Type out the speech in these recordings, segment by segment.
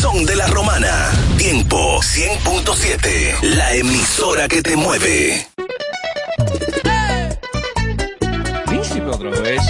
son de la romana. Tiempo 100.7, la emisora que te mueve. Príncipe otra vez.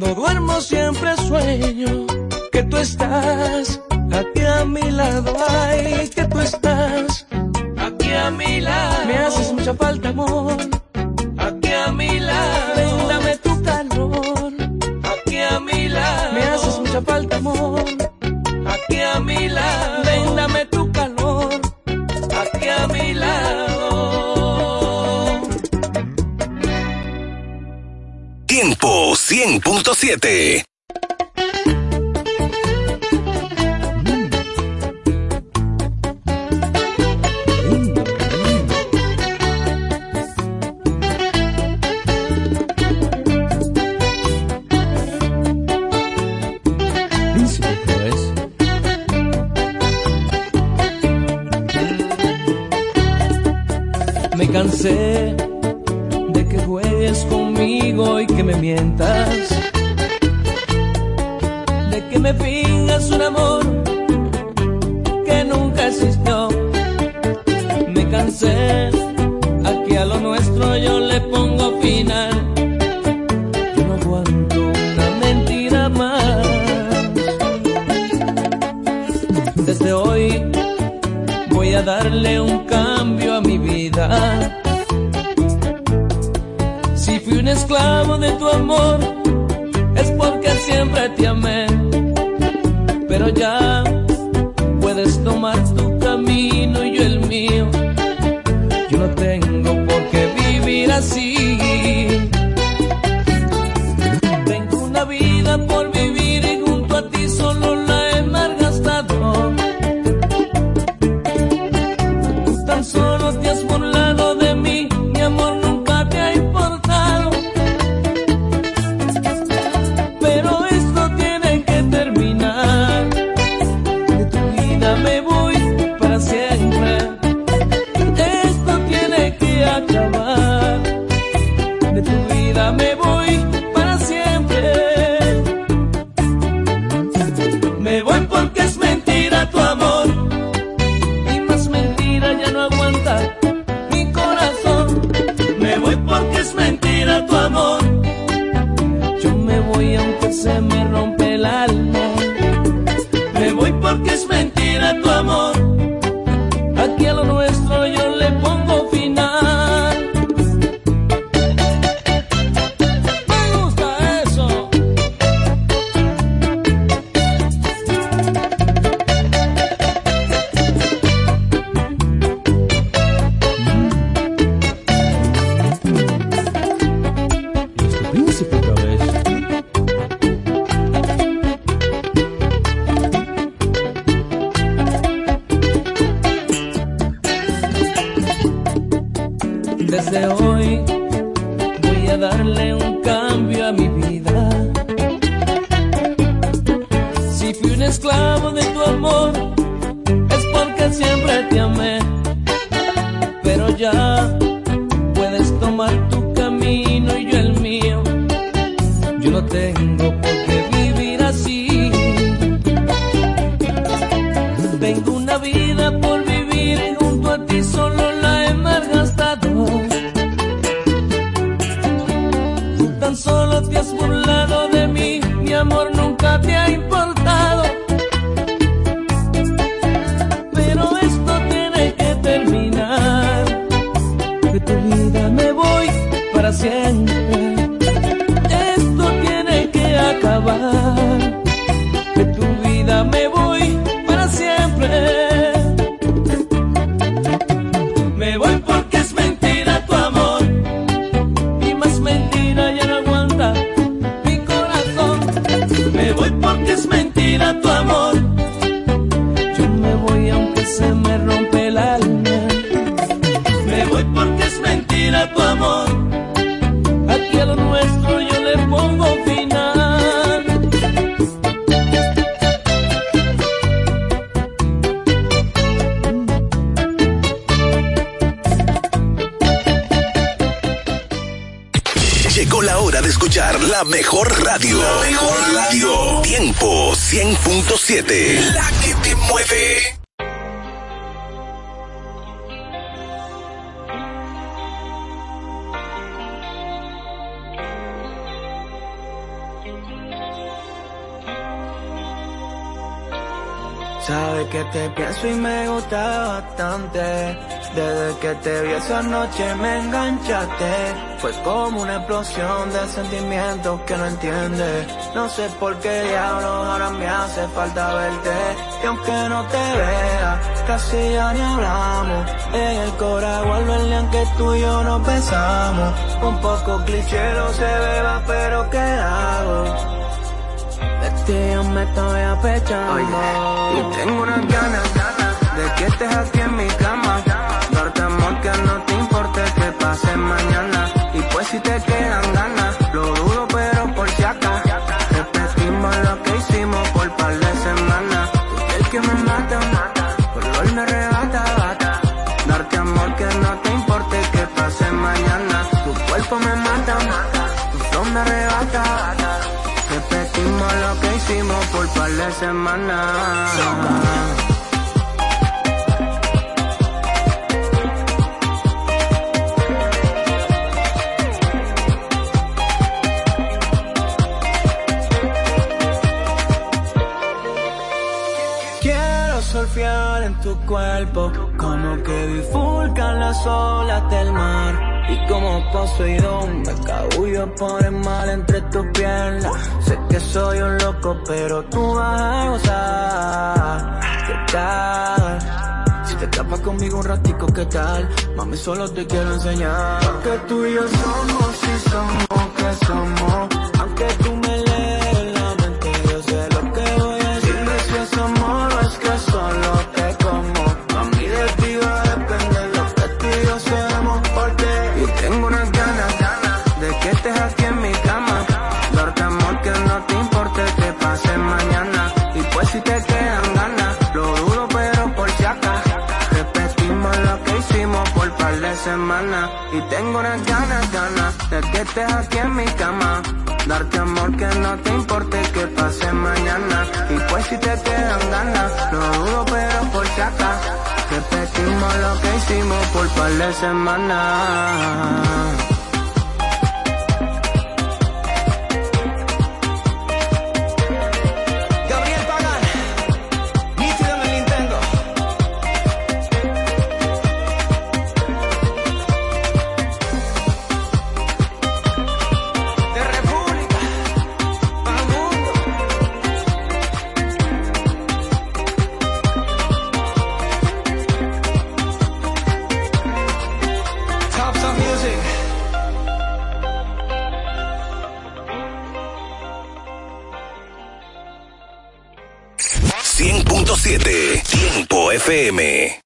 Cuando duermo siempre sueño que tú estás aquí a mi lado, ay, que tú estás aquí a mi lado. Me haces mucha falta, amor, aquí a mi lado. Ven, tu calor, aquí a mi lado. Me haces mucha falta. Q100.7. explosión de sentimientos que no entiendes. No sé por qué diablos ahora me hace falta verte. Y aunque no te vea, casi ya ni hablamos. En el cora el día que tú y yo nos besamos. Un poco cliché no se beba, pero ¿qué hago? De ti yo me estoy apechando Y tengo unas ganas De que estés aquí en mi cama Darte que no te importe que pase mañana Y pues si te quedan ganas Lo dudo pero por si acá Repetimos lo que hicimos por par de semanas el que me mata Color me arrebata bata. Darte amor que no te importe que pase mañana Tu cuerpo me mata Tu flow me arrebata Repetimos lo que hicimos por par de semanas. En tu cuerpo, como que bifurcan las olas del mar. Y como Poseidón me cabullo por el mal entre tus piernas. Sé que soy un loco, pero tú vas a gozar. ¿Qué tal? Si te escapas conmigo un ratico, ¿qué tal? Mami, solo te quiero enseñar. Que tú y yo somos, si somos, que somos. Aunque tú me Y tengo unas ganas, ganas de que estés aquí en mi cama. Darte amor que no te importe que pase mañana. Y pues si te quedan ganas, lo dudo pero por acá. Repetimos lo que hicimos por par de semanas. FM.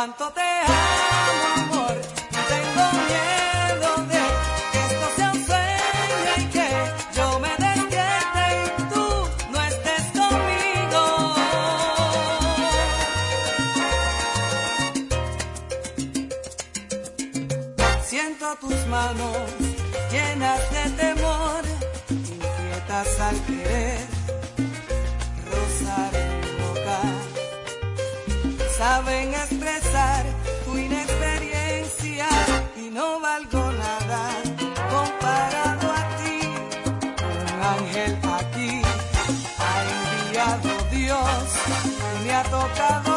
cuánto te amo, amor. No tengo miedo de que esto sea un sueño y que yo me despierte y tú no estés conmigo. Siento tus manos llenas de temor, inquietas al querer tocado.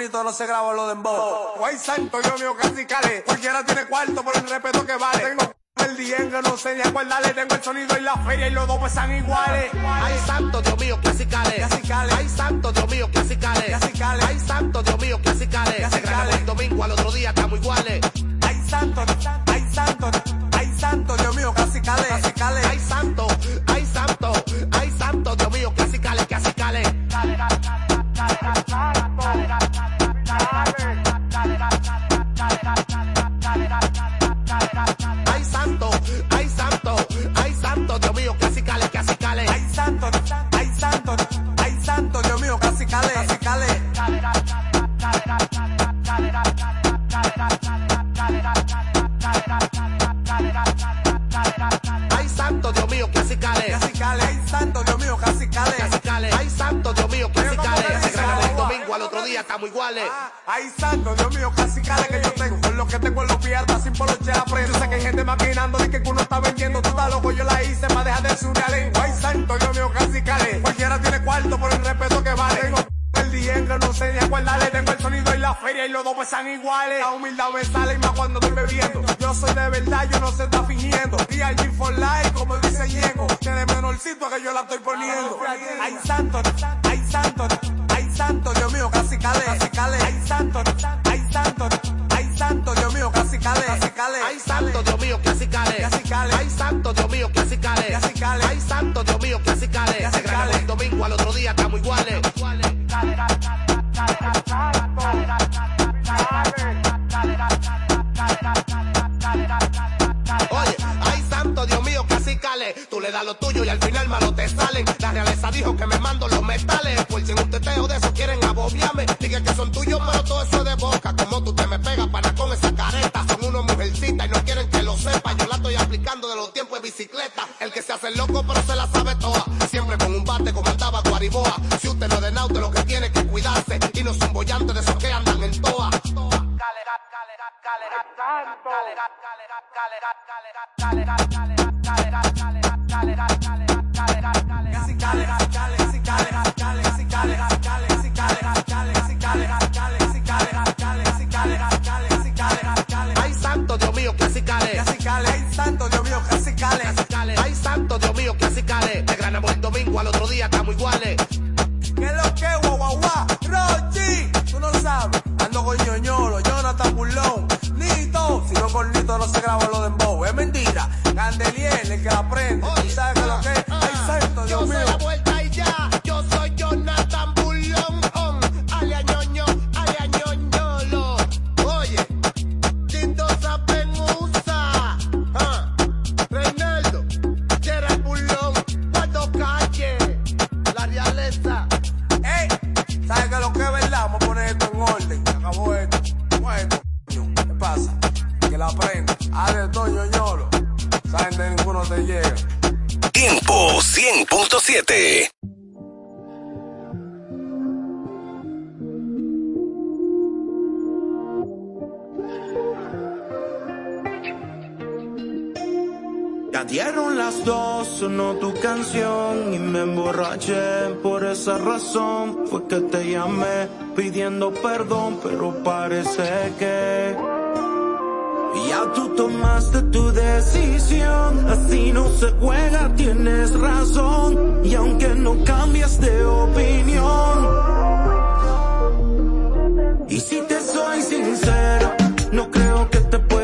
cuernito no se graba lo de embo. Guay santo, Dios mío casi calé. Cualquiera tiene cuarto por el respeto que vale. Tengo el diengue, no sé ni acuérdale. Tengo el sonido y la feria y los dos pesan iguales. Ay santo, Dios mío, casi calé. Ay santo, Dios mío, casi calé. Ay santo, Dios mío, casi calé. Se el domingo, al otro día estamos iguales. Ay santo, ay santo, ay santo, Dios mío, casi calé. Ay santo. Estamos iguales. Ah, Ay, santo, Dios mío, casi cale que yo tengo. Con lo que tengo en los pies hasta sin poloche la prendo. Sé que hay gente maquinando de que uno está vendiendo. Tú estás loco, yo la hice para dejar de su lengua. Ay, santo, Dios mío, casi cale. Cualquiera tiene cuarto por el respeto que vale. Tengo el diengue, no sé ni acuérdale. Tengo el sonido y la feria y los dos pesan iguales. La humildad me sale y más cuando estoy bebiendo. Yo soy de verdad, yo no se está fingiendo. Allí for life, como dice Ñengo. Que de menorcito que yo la estoy poniendo. Ay, santo, ay, santo, santo, Dios mío, casi cale. Casi cale. Ay, santo, ay, santo, ay, santo, Dios mío, casi cale. Casi cale. Ay, santo Dios tuyo y al final malo te salen. La realeza dijo que me mando los metales. Por si en un teteo de eso quieren abobiarme. Diga que son tuyos, pero todo eso es de boca. Como tú te me pegas para con esa careta. Son unos mujercitas y no quieren que lo sepa. Yo la estoy aplicando de los tiempos de bicicleta. El que se hace loco, pero se la sabe toda. Siempre con un bate como andaba Guariboa. Si usted no de nauta, lo que tiene que cuidarse. Y no son bollantes de esos que andan en toa. Ay, santo Dios mío, clasicales. Clasicales, ay, te llamé pidiendo perdón, pero parece que ya tú tomaste tu decisión. Así no se juega, tienes razón. Y aunque no cambias de opinión, y si te soy sincero, no creo que te pueda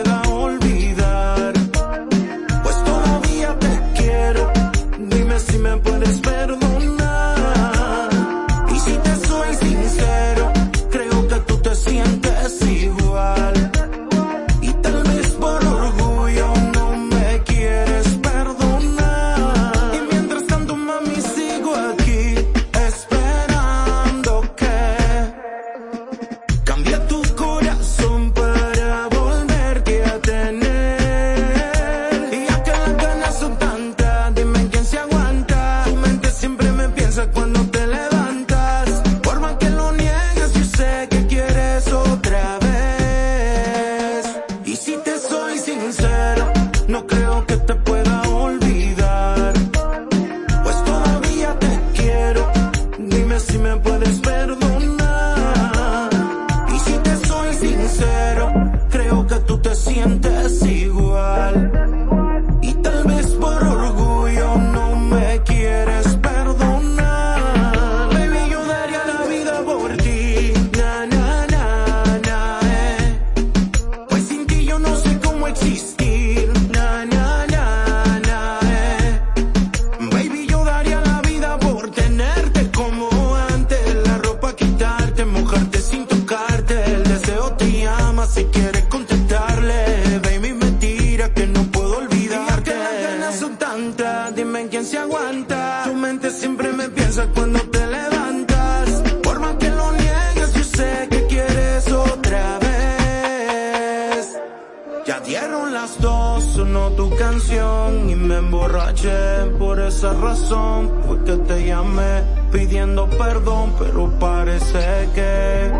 Por esa razón fue que te llamé pidiendo perdón, pero parece que.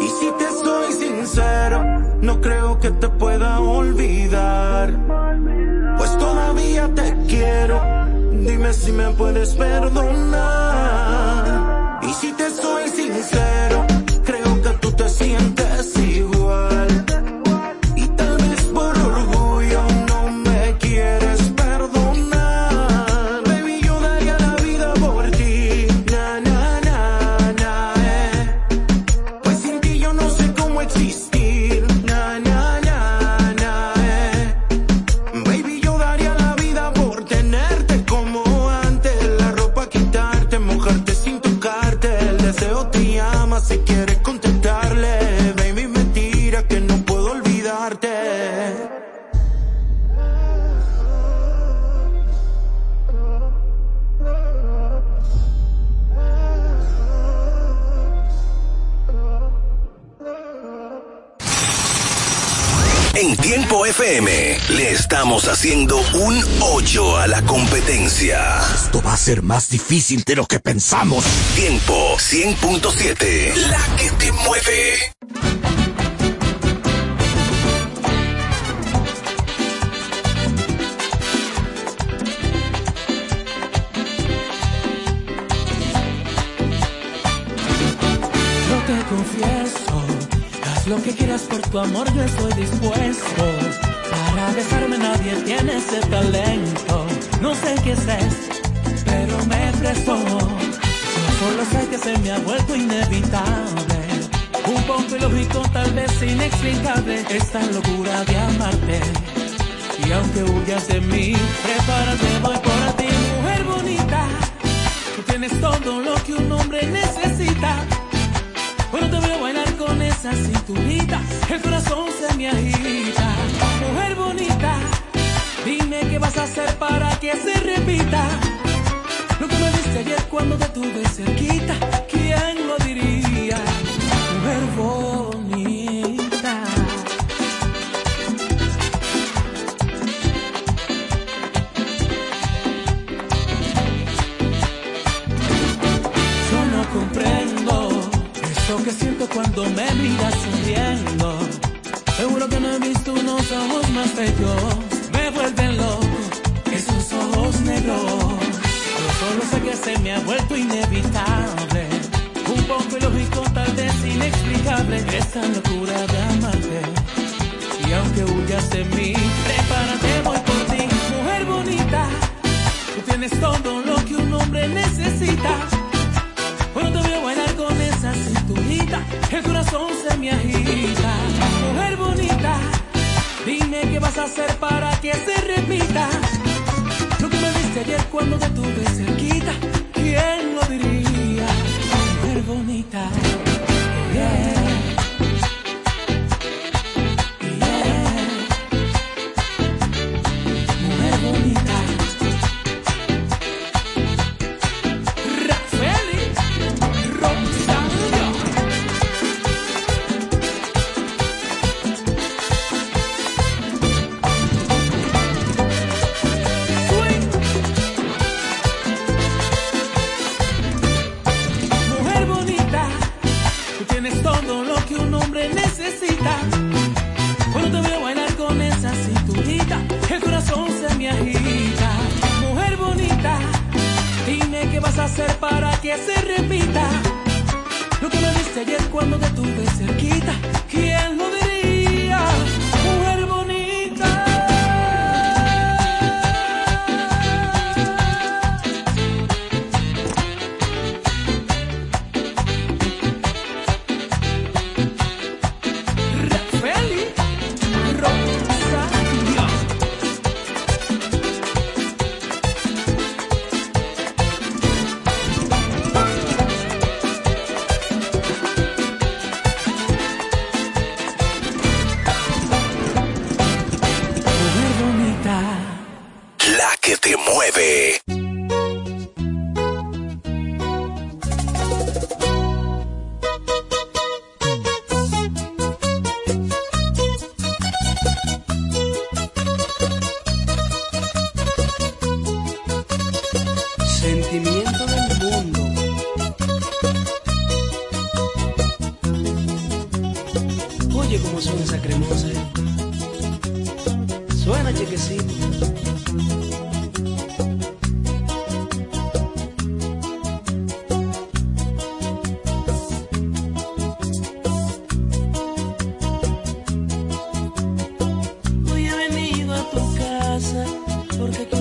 Y si te soy sincero, no creo que te pueda olvidar. Pues todavía te quiero. Dime si me puedes perdonar. Y si te soy sincero, difícil de lo que pensamos. Tiempo 100.7, la que te mueve. Yo te confieso, haz lo que quieras por tu amor, yo estoy dispuesto. Para besarme nadie tiene ese talento. No sé qué es esto, me prestó. Solo sé que se me ha vuelto inevitable. Un poco ilógico, tal vez inexplicable, esta locura de amarte. Y aunque huyas de mí, prepárate, voy por ti, mujer bonita. Tú tienes todo lo que un hombre necesita. Bueno, te veo bailar con esa cinturita. El corazón se me agita. Mujer bonita, dime qué vas a hacer para que se repita. Lo que me diste ayer cuando te tuve cerquita. ¿Quién lo diría? Mujer bonita. Yo no comprendo eso que siento cuando me miras sonriendo. Esta locura de amarte. Y aunque huyas de mí, prepárate, voy por ti. Mujer bonita, tú tienes todo lo que un hombre necesita. Cuando te veo bailar con esa cinturita, el corazón se me agita. Mujer bonita, dime qué vas a hacer para que se repita. Lo que me diste ayer cuando te tuve cerquita, ¿quién lo diría? Mujer bonita, porque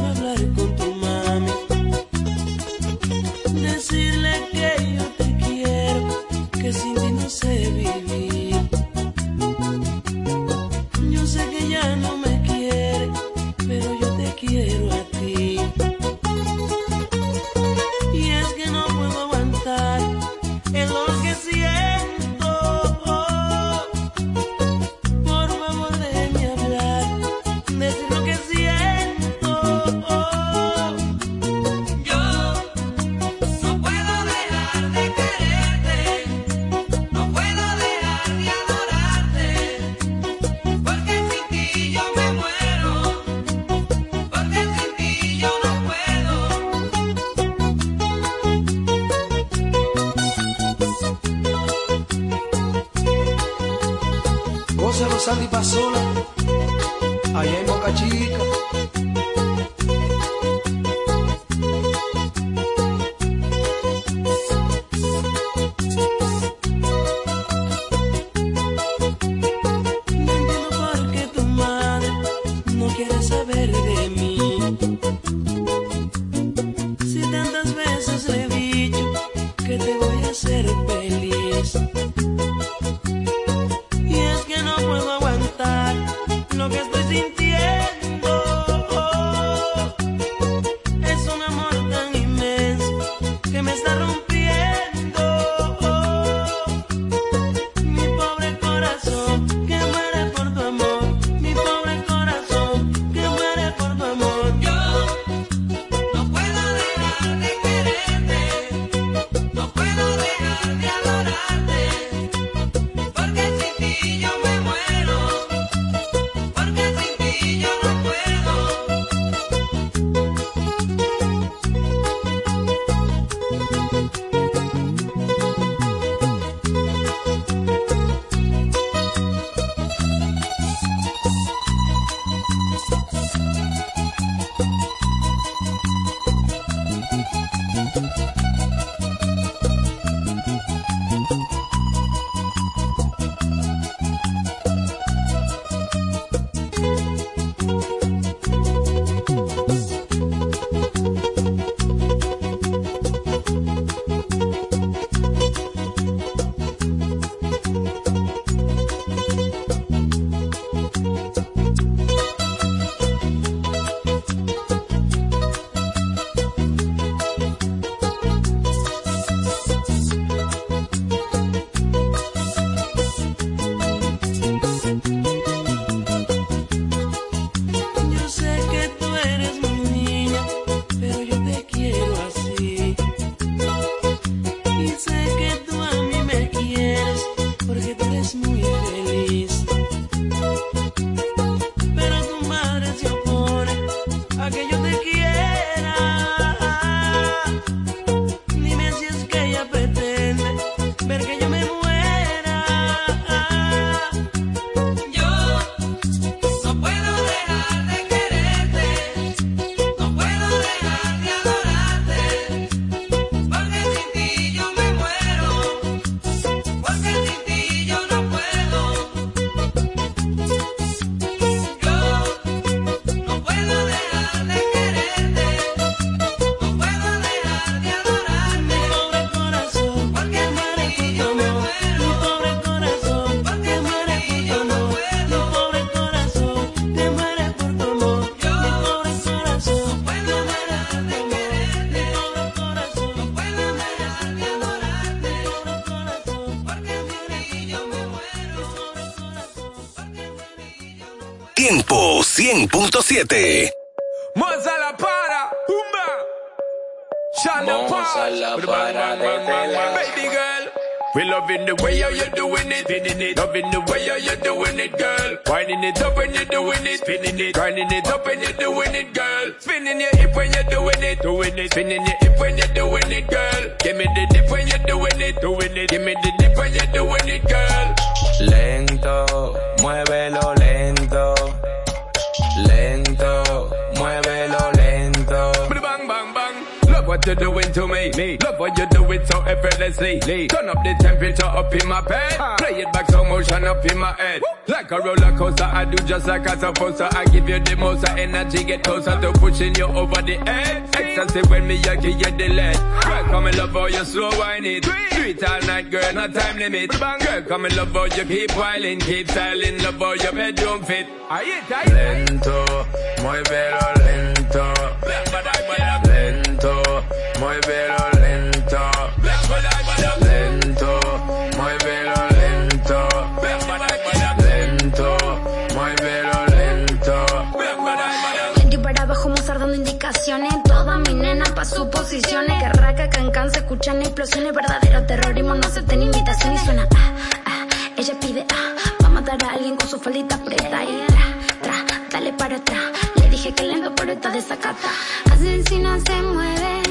100.7. Moza la para, humba. Moza la para. Baby girl, We loving the way how you doing it, spinning it. Loving the way how you doing it, girl. Winding it up when you're doing it, spinning it. Grinding it up when you're doing it, girl. Spinning your hip when you're doing it, doing it. Spinning your hip when you're doing it, girl. Give me the dip when you're doing it, doing it. Give me the dip when you're doing it, girl. Lento, muévelo you're doing to me. me. Love what you do it so effortlessly. Lee. Turn up the temperature up in my bed. Play it back so motion up in my head. Like a roller coaster, I do just like I'm supposed to. I give you the most of energy, get closer to pushing you over the edge. Ecstasy when me, I give you the lead. Girl, come and love how you slow wine it. Do it all night, girl, no time limit. Girl, come and love how you keep whiling, keep styling, love how your bedroom fit. Aye, it, aye. Lento, muévelo lento. Lento, muévelo lento. Lento, muévelo lento. Lento, muévelo lento. Y para abajo Mozart dando indicaciones. Toda mi nena pa' sus posiciones. Que raca, cancan, se escuchan explosiones. Verdadero terrorismo, no acepten invitación Y suena ah, ah, ella pide ah Va a matar a alguien con su faldita preta. Y tra, tra, dale para atrás. Le dije que lento pero está desacata. Asesina se mueve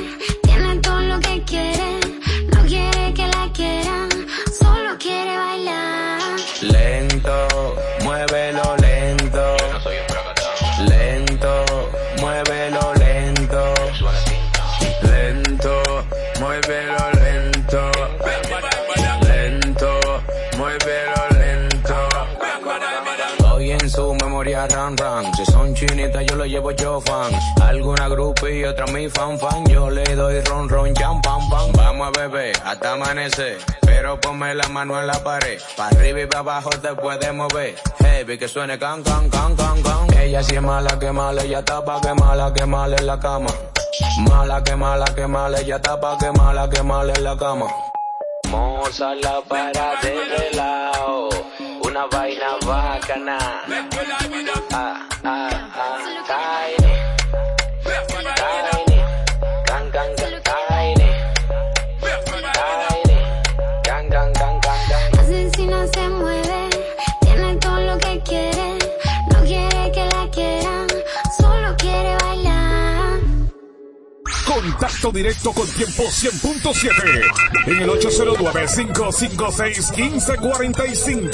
ran ran. Si son chinitas yo lo llevo yo fan. Alguna grupo y otra mi fan fan. Yo le doy ron ron jam pam pam. Vamos a beber hasta amanecer. Pero ponme la mano en la pared. Pa' arriba y pa' abajo te puedes mover. Heavy que suene can can can can can. Ella sí es mala que mala, ella está pa' que mala que mala en la cama. Mala que mala que mala, ella está pa' que mala que mala en la cama. Moza la para de relajo, una vaina bacana. Ah, ah, ah, tiny. Contacto directo con Tiempo 100.7 en el 809-556-1545.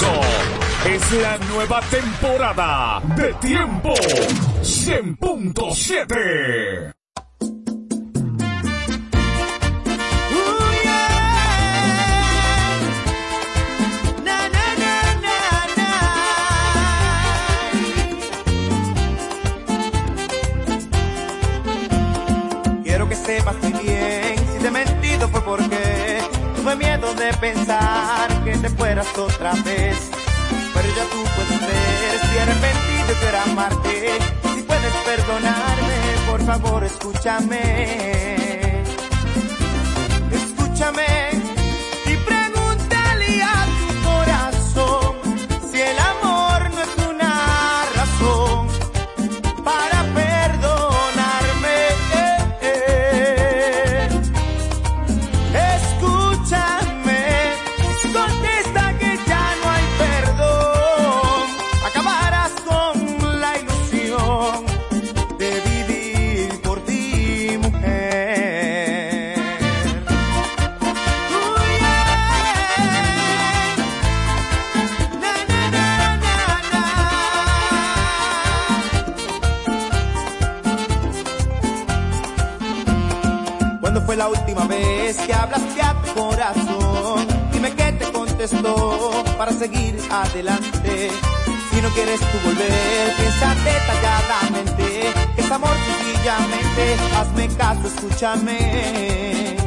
Es la nueva temporada de Tiempo 100.7. te fueras otra vez. Pero ya tú puedes ver, estoy arrepentido querer amarte. Si puedes perdonarme, por favor escúchame. Escúchame vez que hablaste a tu corazón? Dime qué te contestó para seguir adelante. Si no quieres tú volver, piensa detalladamente. Que es amor sencillamente. Hazme caso, escúchame.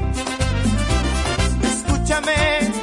Escúchame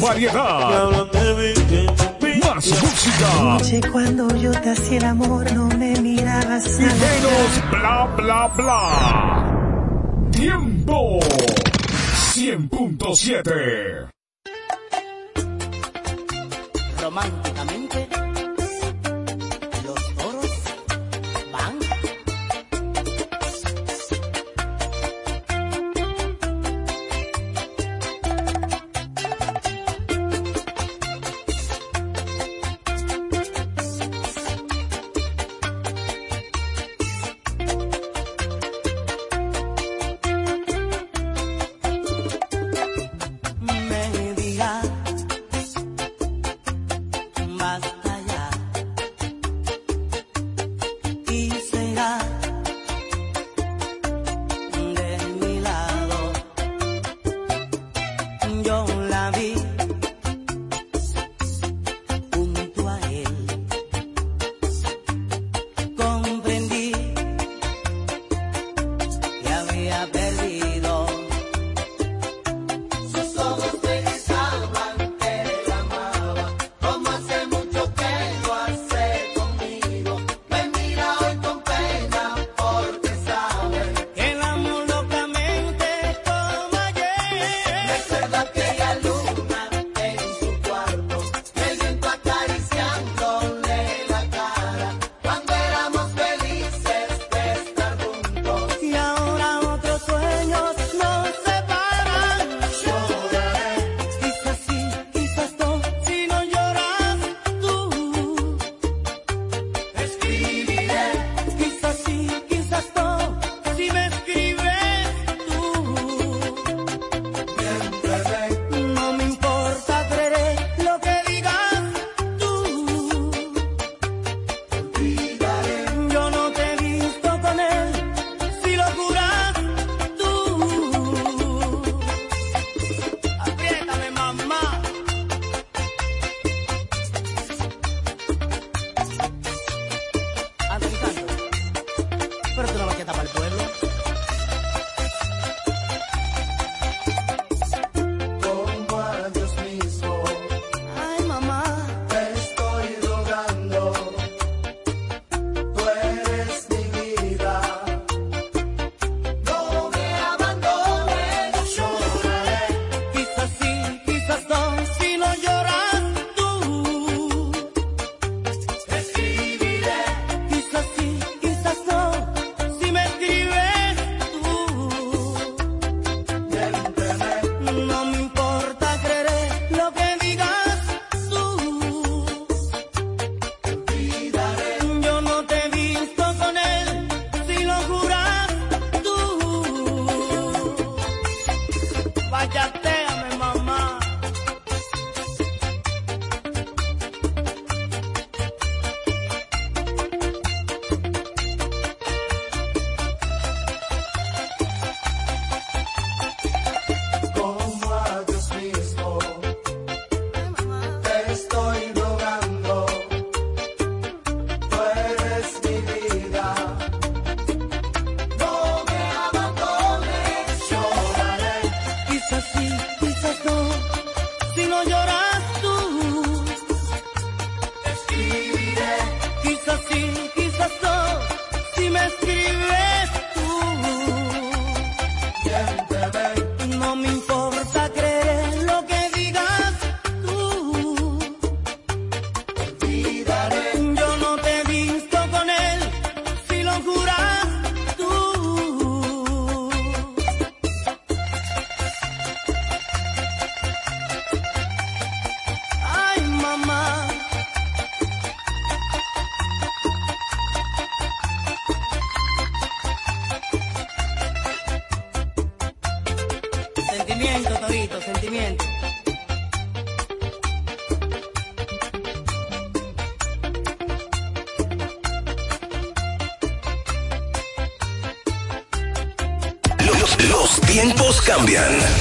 Variedad. Más música. cuando yo te hacía el amor no me mirabas. Y menos bla bla bla. Tiempo 100.7. Románticamente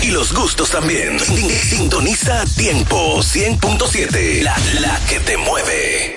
y los gustos también. Sintoniza tiempo 100.7, la, la que te mueve.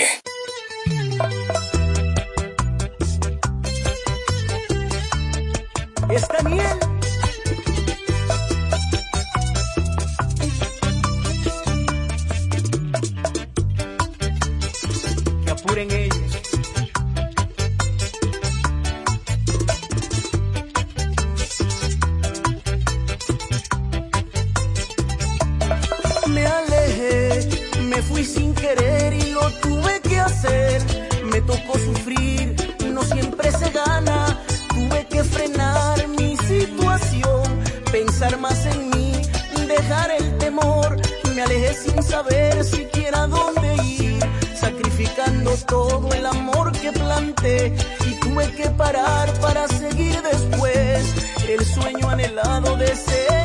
todo el amor que planté y tuve que parar para seguir después el sueño anhelado de ser.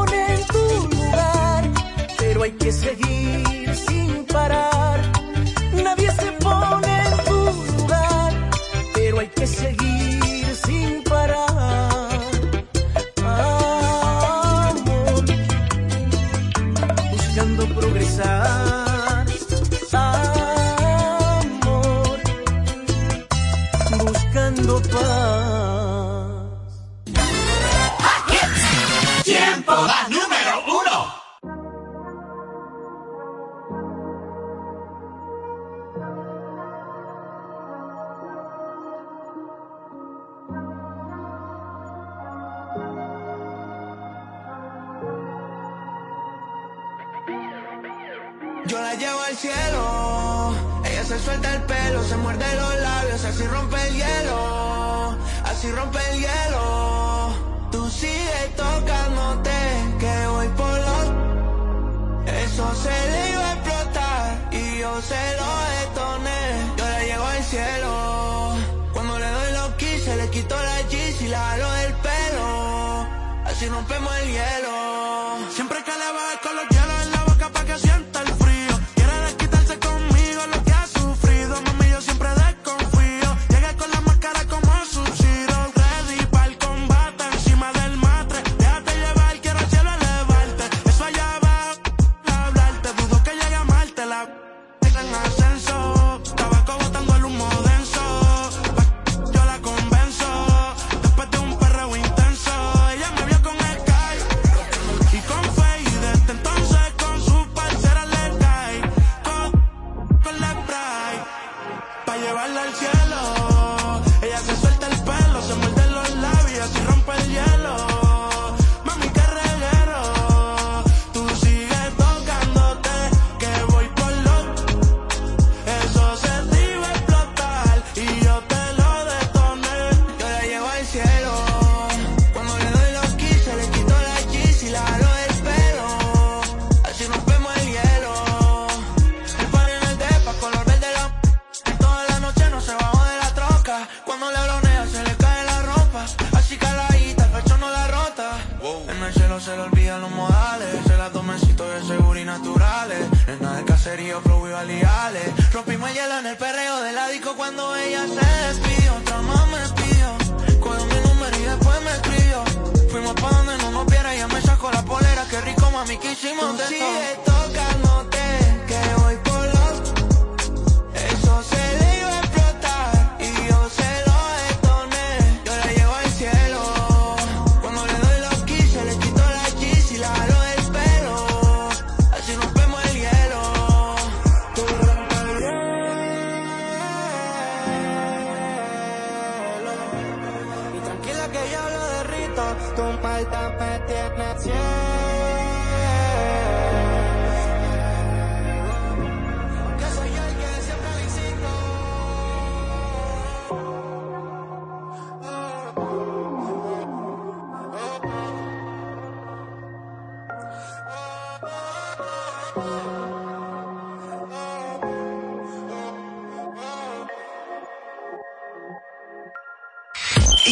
pone en tu lugar, pero hay que seguir sin parar.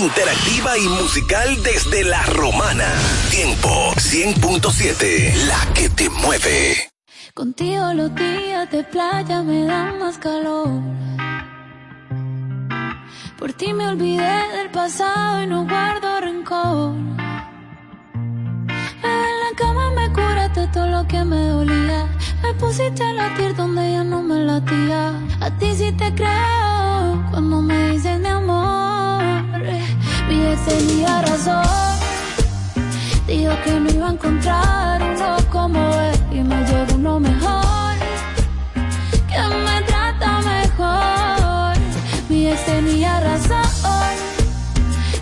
interactiva y musical desde La Romana. Tiempo 100.7, la que te mueve. Contigo los días de playa me dan más calor. Por ti me olvidé del pasado y no guardo rencor. En la cama me curaste todo lo que me dolía. Me pusiste a latir donde ya no me latía. A ti sí te creo cuando me dices mi amor nadie tenía razón. Dijo que no iba a encontrar uno como él y me llegó uno mejor, que me trata mejor. Mi ex tenía razón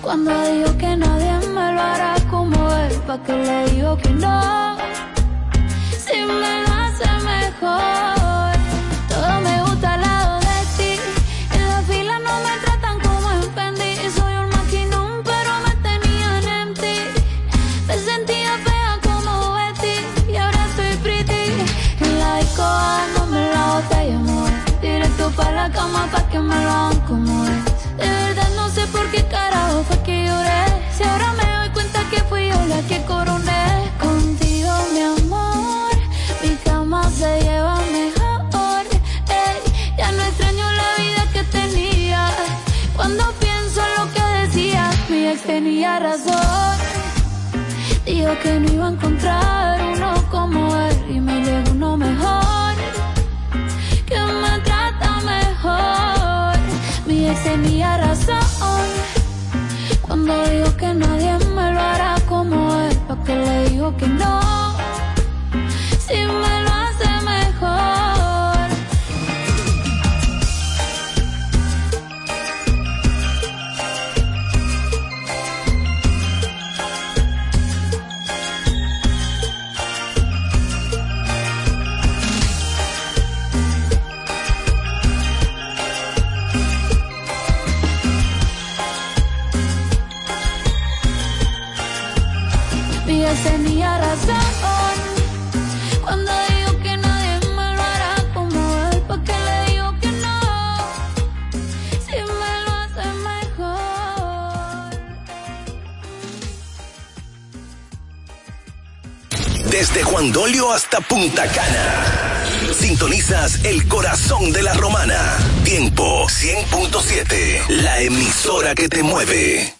cuando dijo que nadie me lo hará como él, pa' que le digo que no, si me lo hace mejor. más pa' que me lo hagan como es. De verdad no sé por qué carajo fue que lloré. Si ahora me doy cuenta que fui yo la que coroné. Contigo, mi amor, mi cama se lleva mejor. Ey, ya no extraño la vida que tenía. Cuando pienso en lo que decía, mi ex tenía razón. Dijo que no iba a encontrar uno tenía razón cuando dijo que nadie me lo hará como él. ¿Para qué le digo que no? Si me tenía razón. Cuando digo que nadie me lo hará como él, ¿por qué le digo que no? Si me lo hace mejor. Desde Juan Dolio hasta Punta Cana. Sintonizas el corazón de la romana. Tiempo 100.7. La emisora que te mueve.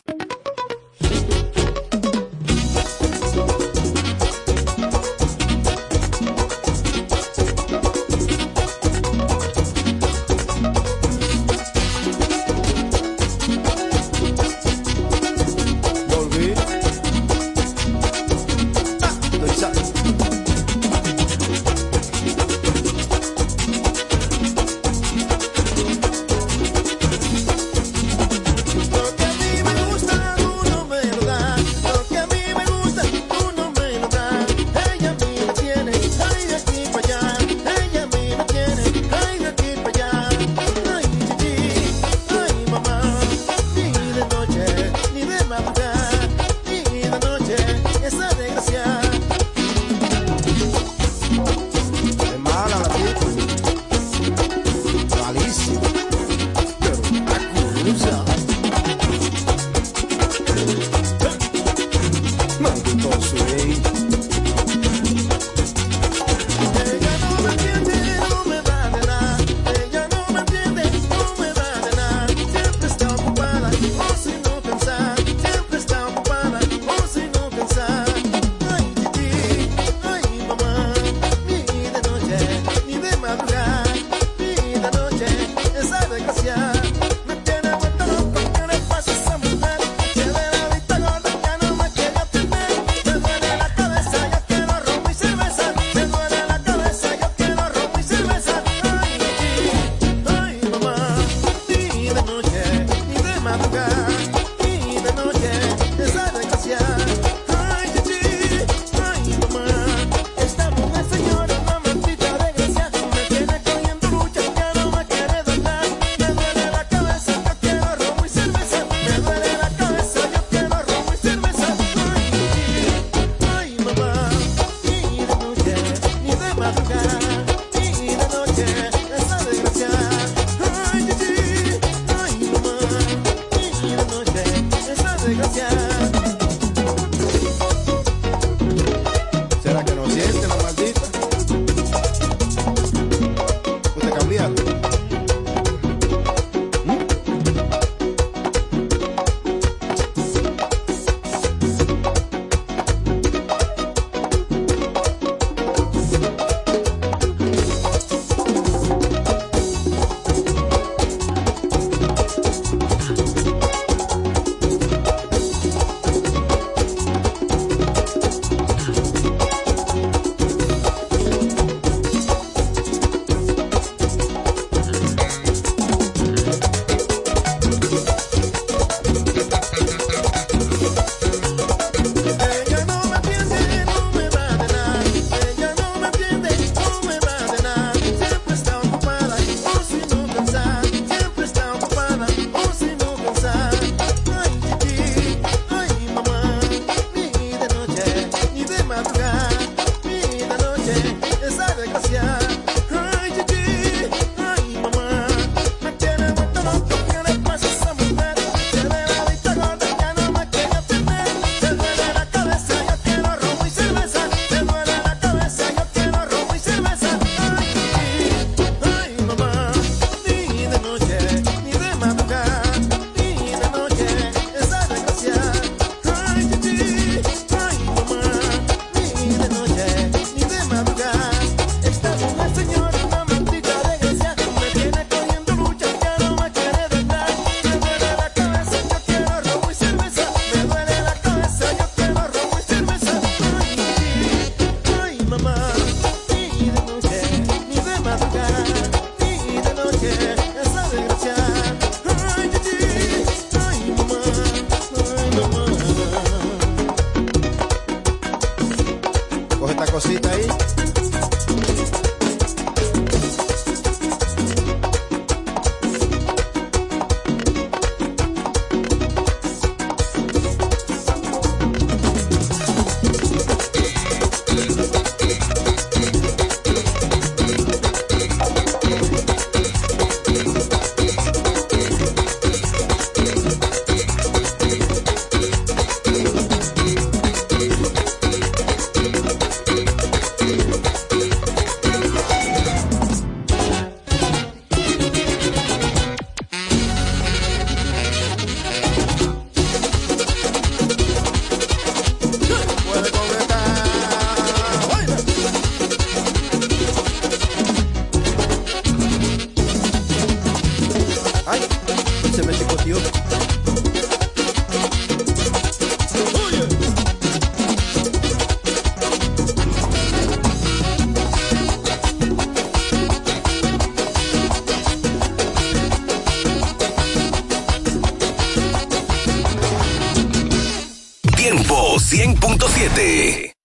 100.7.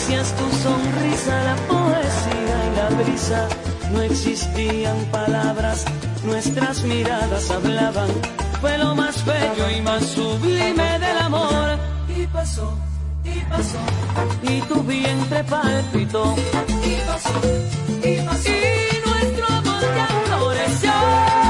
Gracias tu sonrisa, la poesía y la brisa. No existían palabras, nuestras miradas hablaban. Fue lo más bello y más sublime del amor. Y pasó, y pasó. Y tu vientre palpitó. Y pasó, y pasó. Y nuestro amor ya floreció.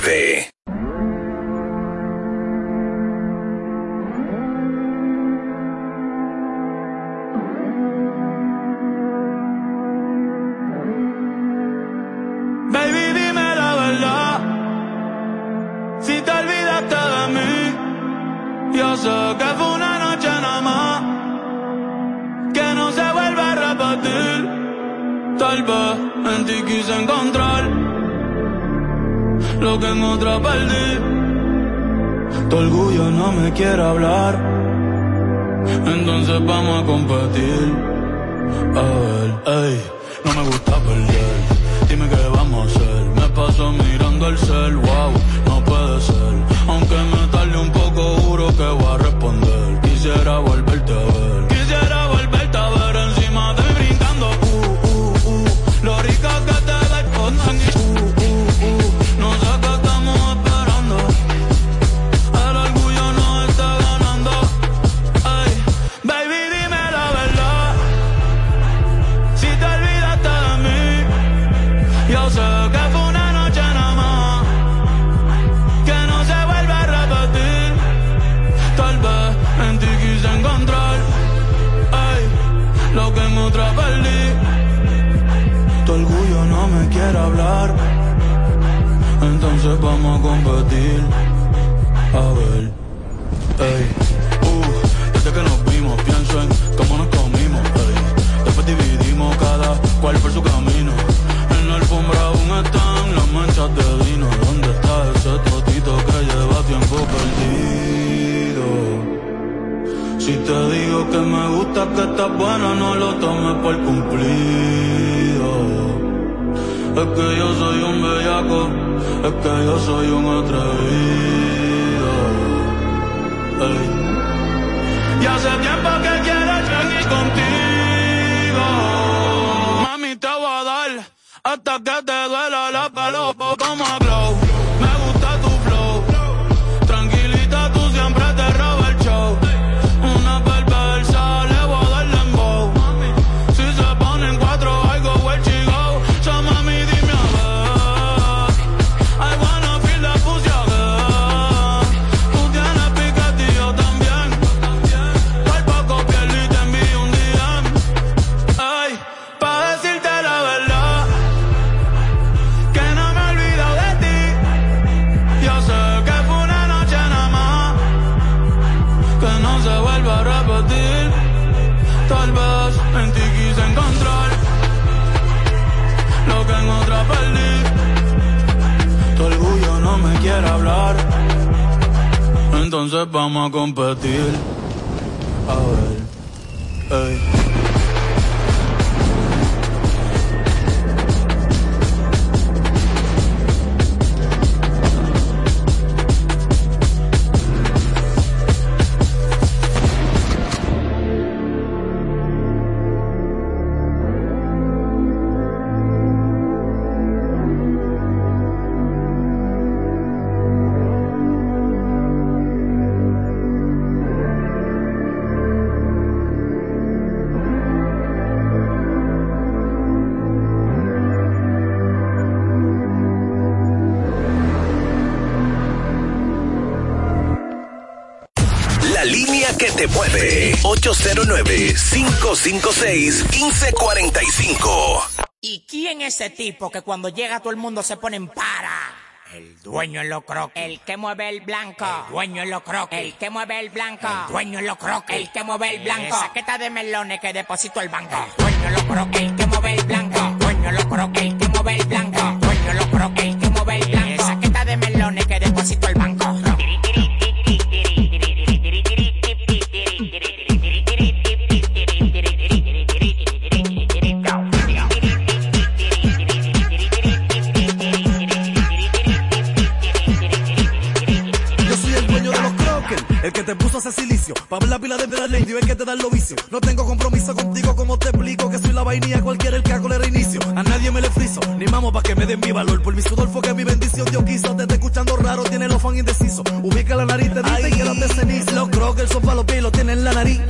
9. lo que en otra perdí. Tu orgullo no me quiere hablar, entonces vamos a competir. A ver, ey, no me gusta perder. Dime qué vamos a hacer. Me paso mirando el cel, wow, no puede ser. Aunque me tarde un poco, juro que voy a responder. Quisiera volver Competir. A ver, ey, uh, desde que nos vimos pienso en cómo nos comimos, ey. Después dividimos cada cual por su camino. En la alfombra aún están las manchas de vino. ¿Dónde está ese totito que lleva tiempo perdido? Si te digo que me gusta, que estás buena, no lo tomes por cumplido. Es que yo soy un bellaco, es que yo soy un atrevido. Ey. Y hace tiempo que quiero seguir contigo. Mami, te voy a dar hasta que te duela la palopa como hablar. Entonces vamos a competir. A ver, ey. 809-556-1545. ¿Y quién es ese tipo que cuando llega todo el mundo se pone en para? El dueño en lo croc, el que mueve el blanco. El dueño en lo croc, el que mueve el blanco. El dueño en lo croc, el que mueve el blanco. Saqueta de melones que deposito el banco. El dueño en lo croc, el que mueve el blanco. El dueño en lo croc, el que mueve el blanco. El dueño en lo croc, el que mueve el blanco. Saqueta de melones que deposito el banco. Pa' ver la pila de Bradley y ver que te dan los vicios. No tengo compromiso contigo, como te explico que soy la vainilla, cualquiera el que hago le reinicio. A nadie me le friso, ni mamo pa' que me den mi valor. Por mi sudor fue que mi bendición Dios quiso. Te está escuchando raro, tiene los fan indecisos. Ubica la nariz, te dice que eran de ceniza. Los crockers son pa' los pilos, tienen la nariz.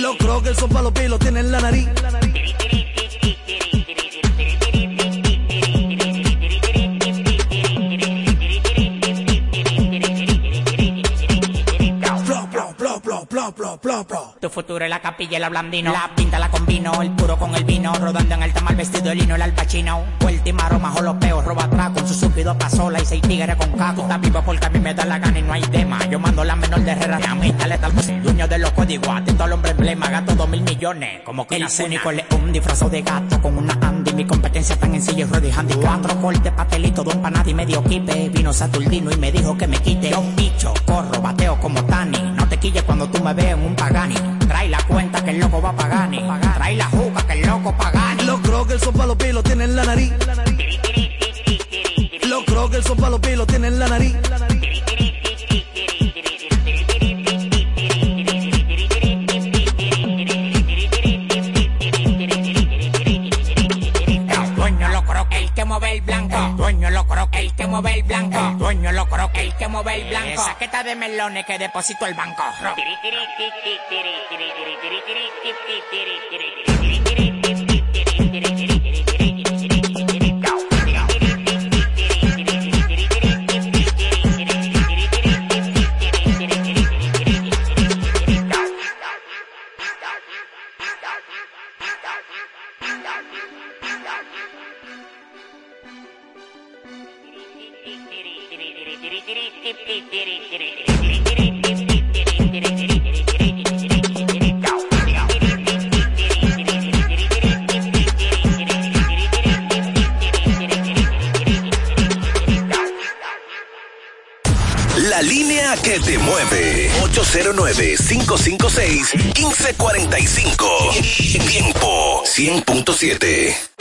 Los crockers son pa' los pilos, tienen la nariz. Tu futuro es la capilla, el blandino. La pinta la combino, el puro con el vino. Rodando en el tamal vestido de lino, el alpachino. Vuelta aroma, jolopeo, roba atrás con su subido pasola y seis tigres con caco. Está vivo porque a mí me da la gana y no hay tema. Yo mando la menor de Herrera, a mí tal tal pues, dueño de los códigos. Atento al hombre emblema, gato dos mil millones. Como que el único león disfrazado de gato con una Andy. Mi competencia están en silla y Roddy Handy. Cuatro cortes, pastelito, dos empanadas y medio kipe. Vino Saturnino y me dijo que me quite. Yo bicho, corro, bateo como Tani. No te cuando tú me veas en un pagani. Trae la cuenta que el loco va a pagani. Trae la juca que el loco pagani. Los crockers son pa' los pilos, tienen la nariz. Los crockers son pa' los pilos, tienen la nariz. El dueño el que mueve el blanco. El dueño lo croque, el que el blanco. Saqueta de melones que deposito el banco. 809-556-1545. Tiempo 100.7.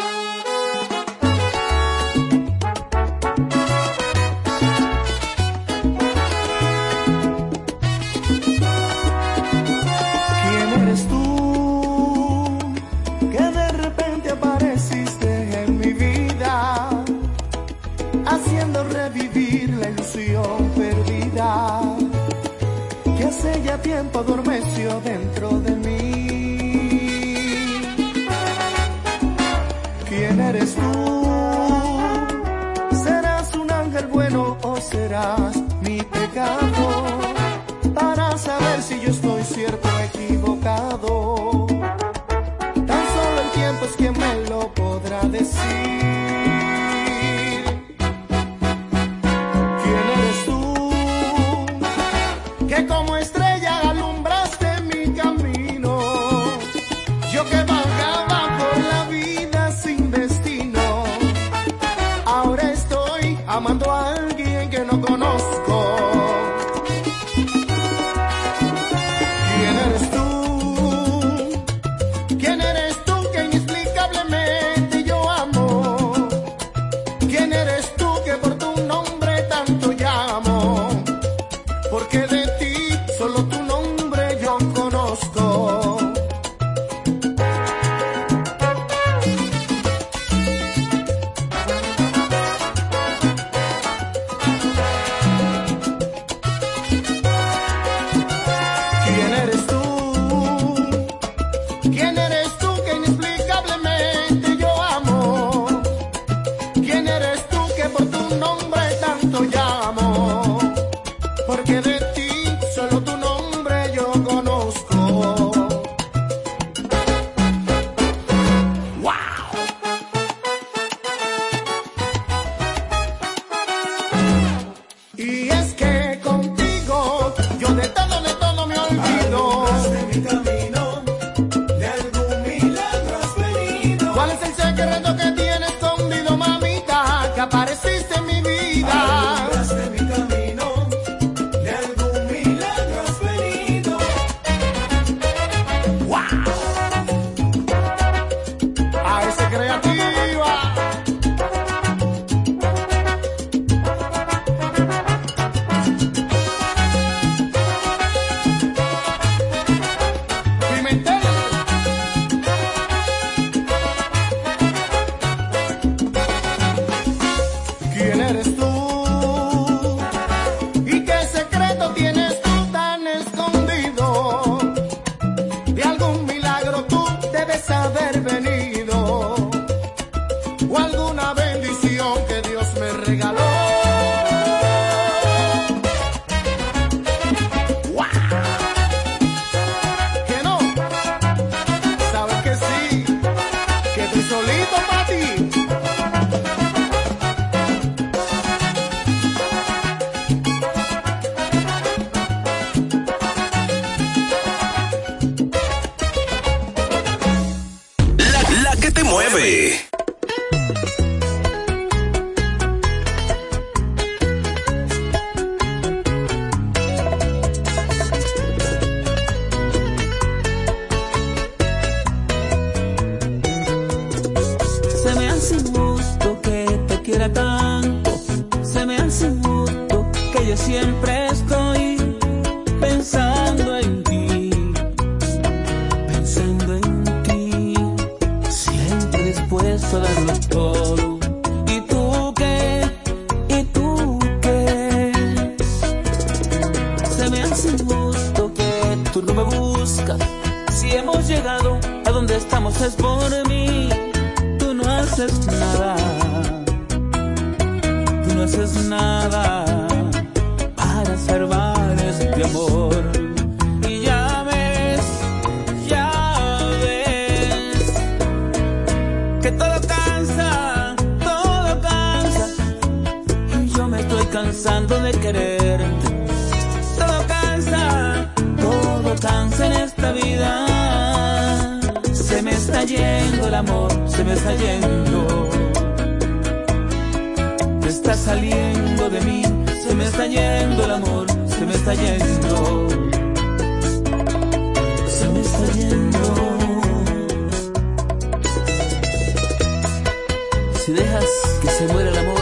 que se muera el amor,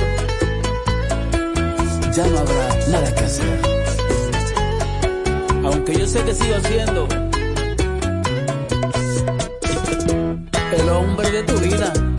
ya no habrá nada que hacer. Aunque yo sé que sigo siendo el hombre de tu vida.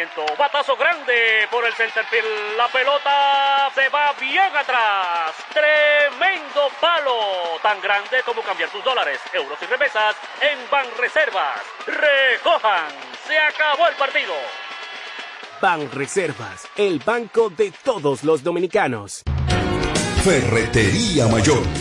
Lanzamiento, batazo grande por el centerfield. La pelota se va bien atrás. Tremendo palo, tan grande como cambiar tus dólares, euros y remesas en Banreservas. Recojan, se acabó el partido. Ban Reservas, el banco de todos los dominicanos. Ferretería Mayor,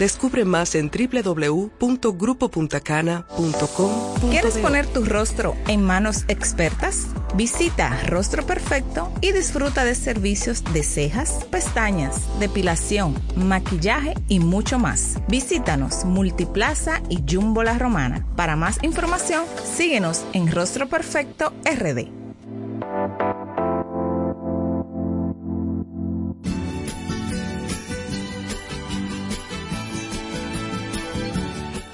Descubre más en www.grupopuntacana.com. ¿Quieres poner tu rostro en manos expertas? Visita Rostro Perfecto y disfruta de servicios de cejas, pestañas, depilación, maquillaje y mucho más. Visítanos Multiplaza y Jumbo La Romana. Para más información, síguenos en Rostro Perfecto RD.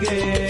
Rodríguez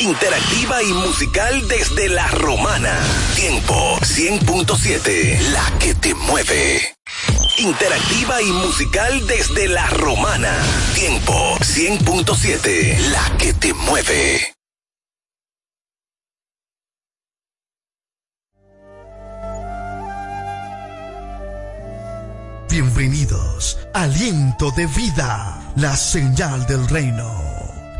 Interactiva y musical desde la romana. Tiempo 100.7, la que te mueve. Interactiva y musical desde la romana. Tiempo 100.7, la que te mueve. Bienvenidos, aliento de vida, la señal del reino,